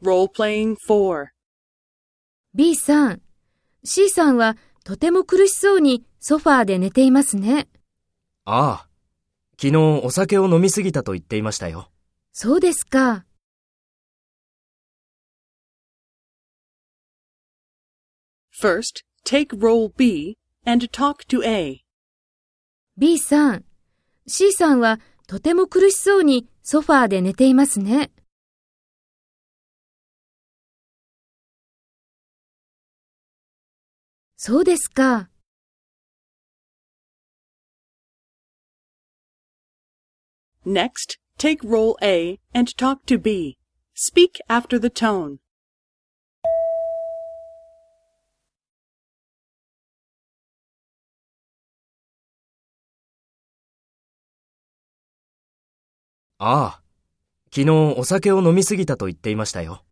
Role-playing 4. B さん、C さんはとても苦しそうにソファーで寝ていますね。ああ、昨日お酒を飲みすぎたと言っていましたよ。そうですか。First, take role B and talk to A. B さん、C さんはとても苦しそうにソファーで寝ていますね。そうですか。Next, take role A and talk to B. Speak after the tone. ああ、昨日お酒を飲みすぎたと言っていましたよ。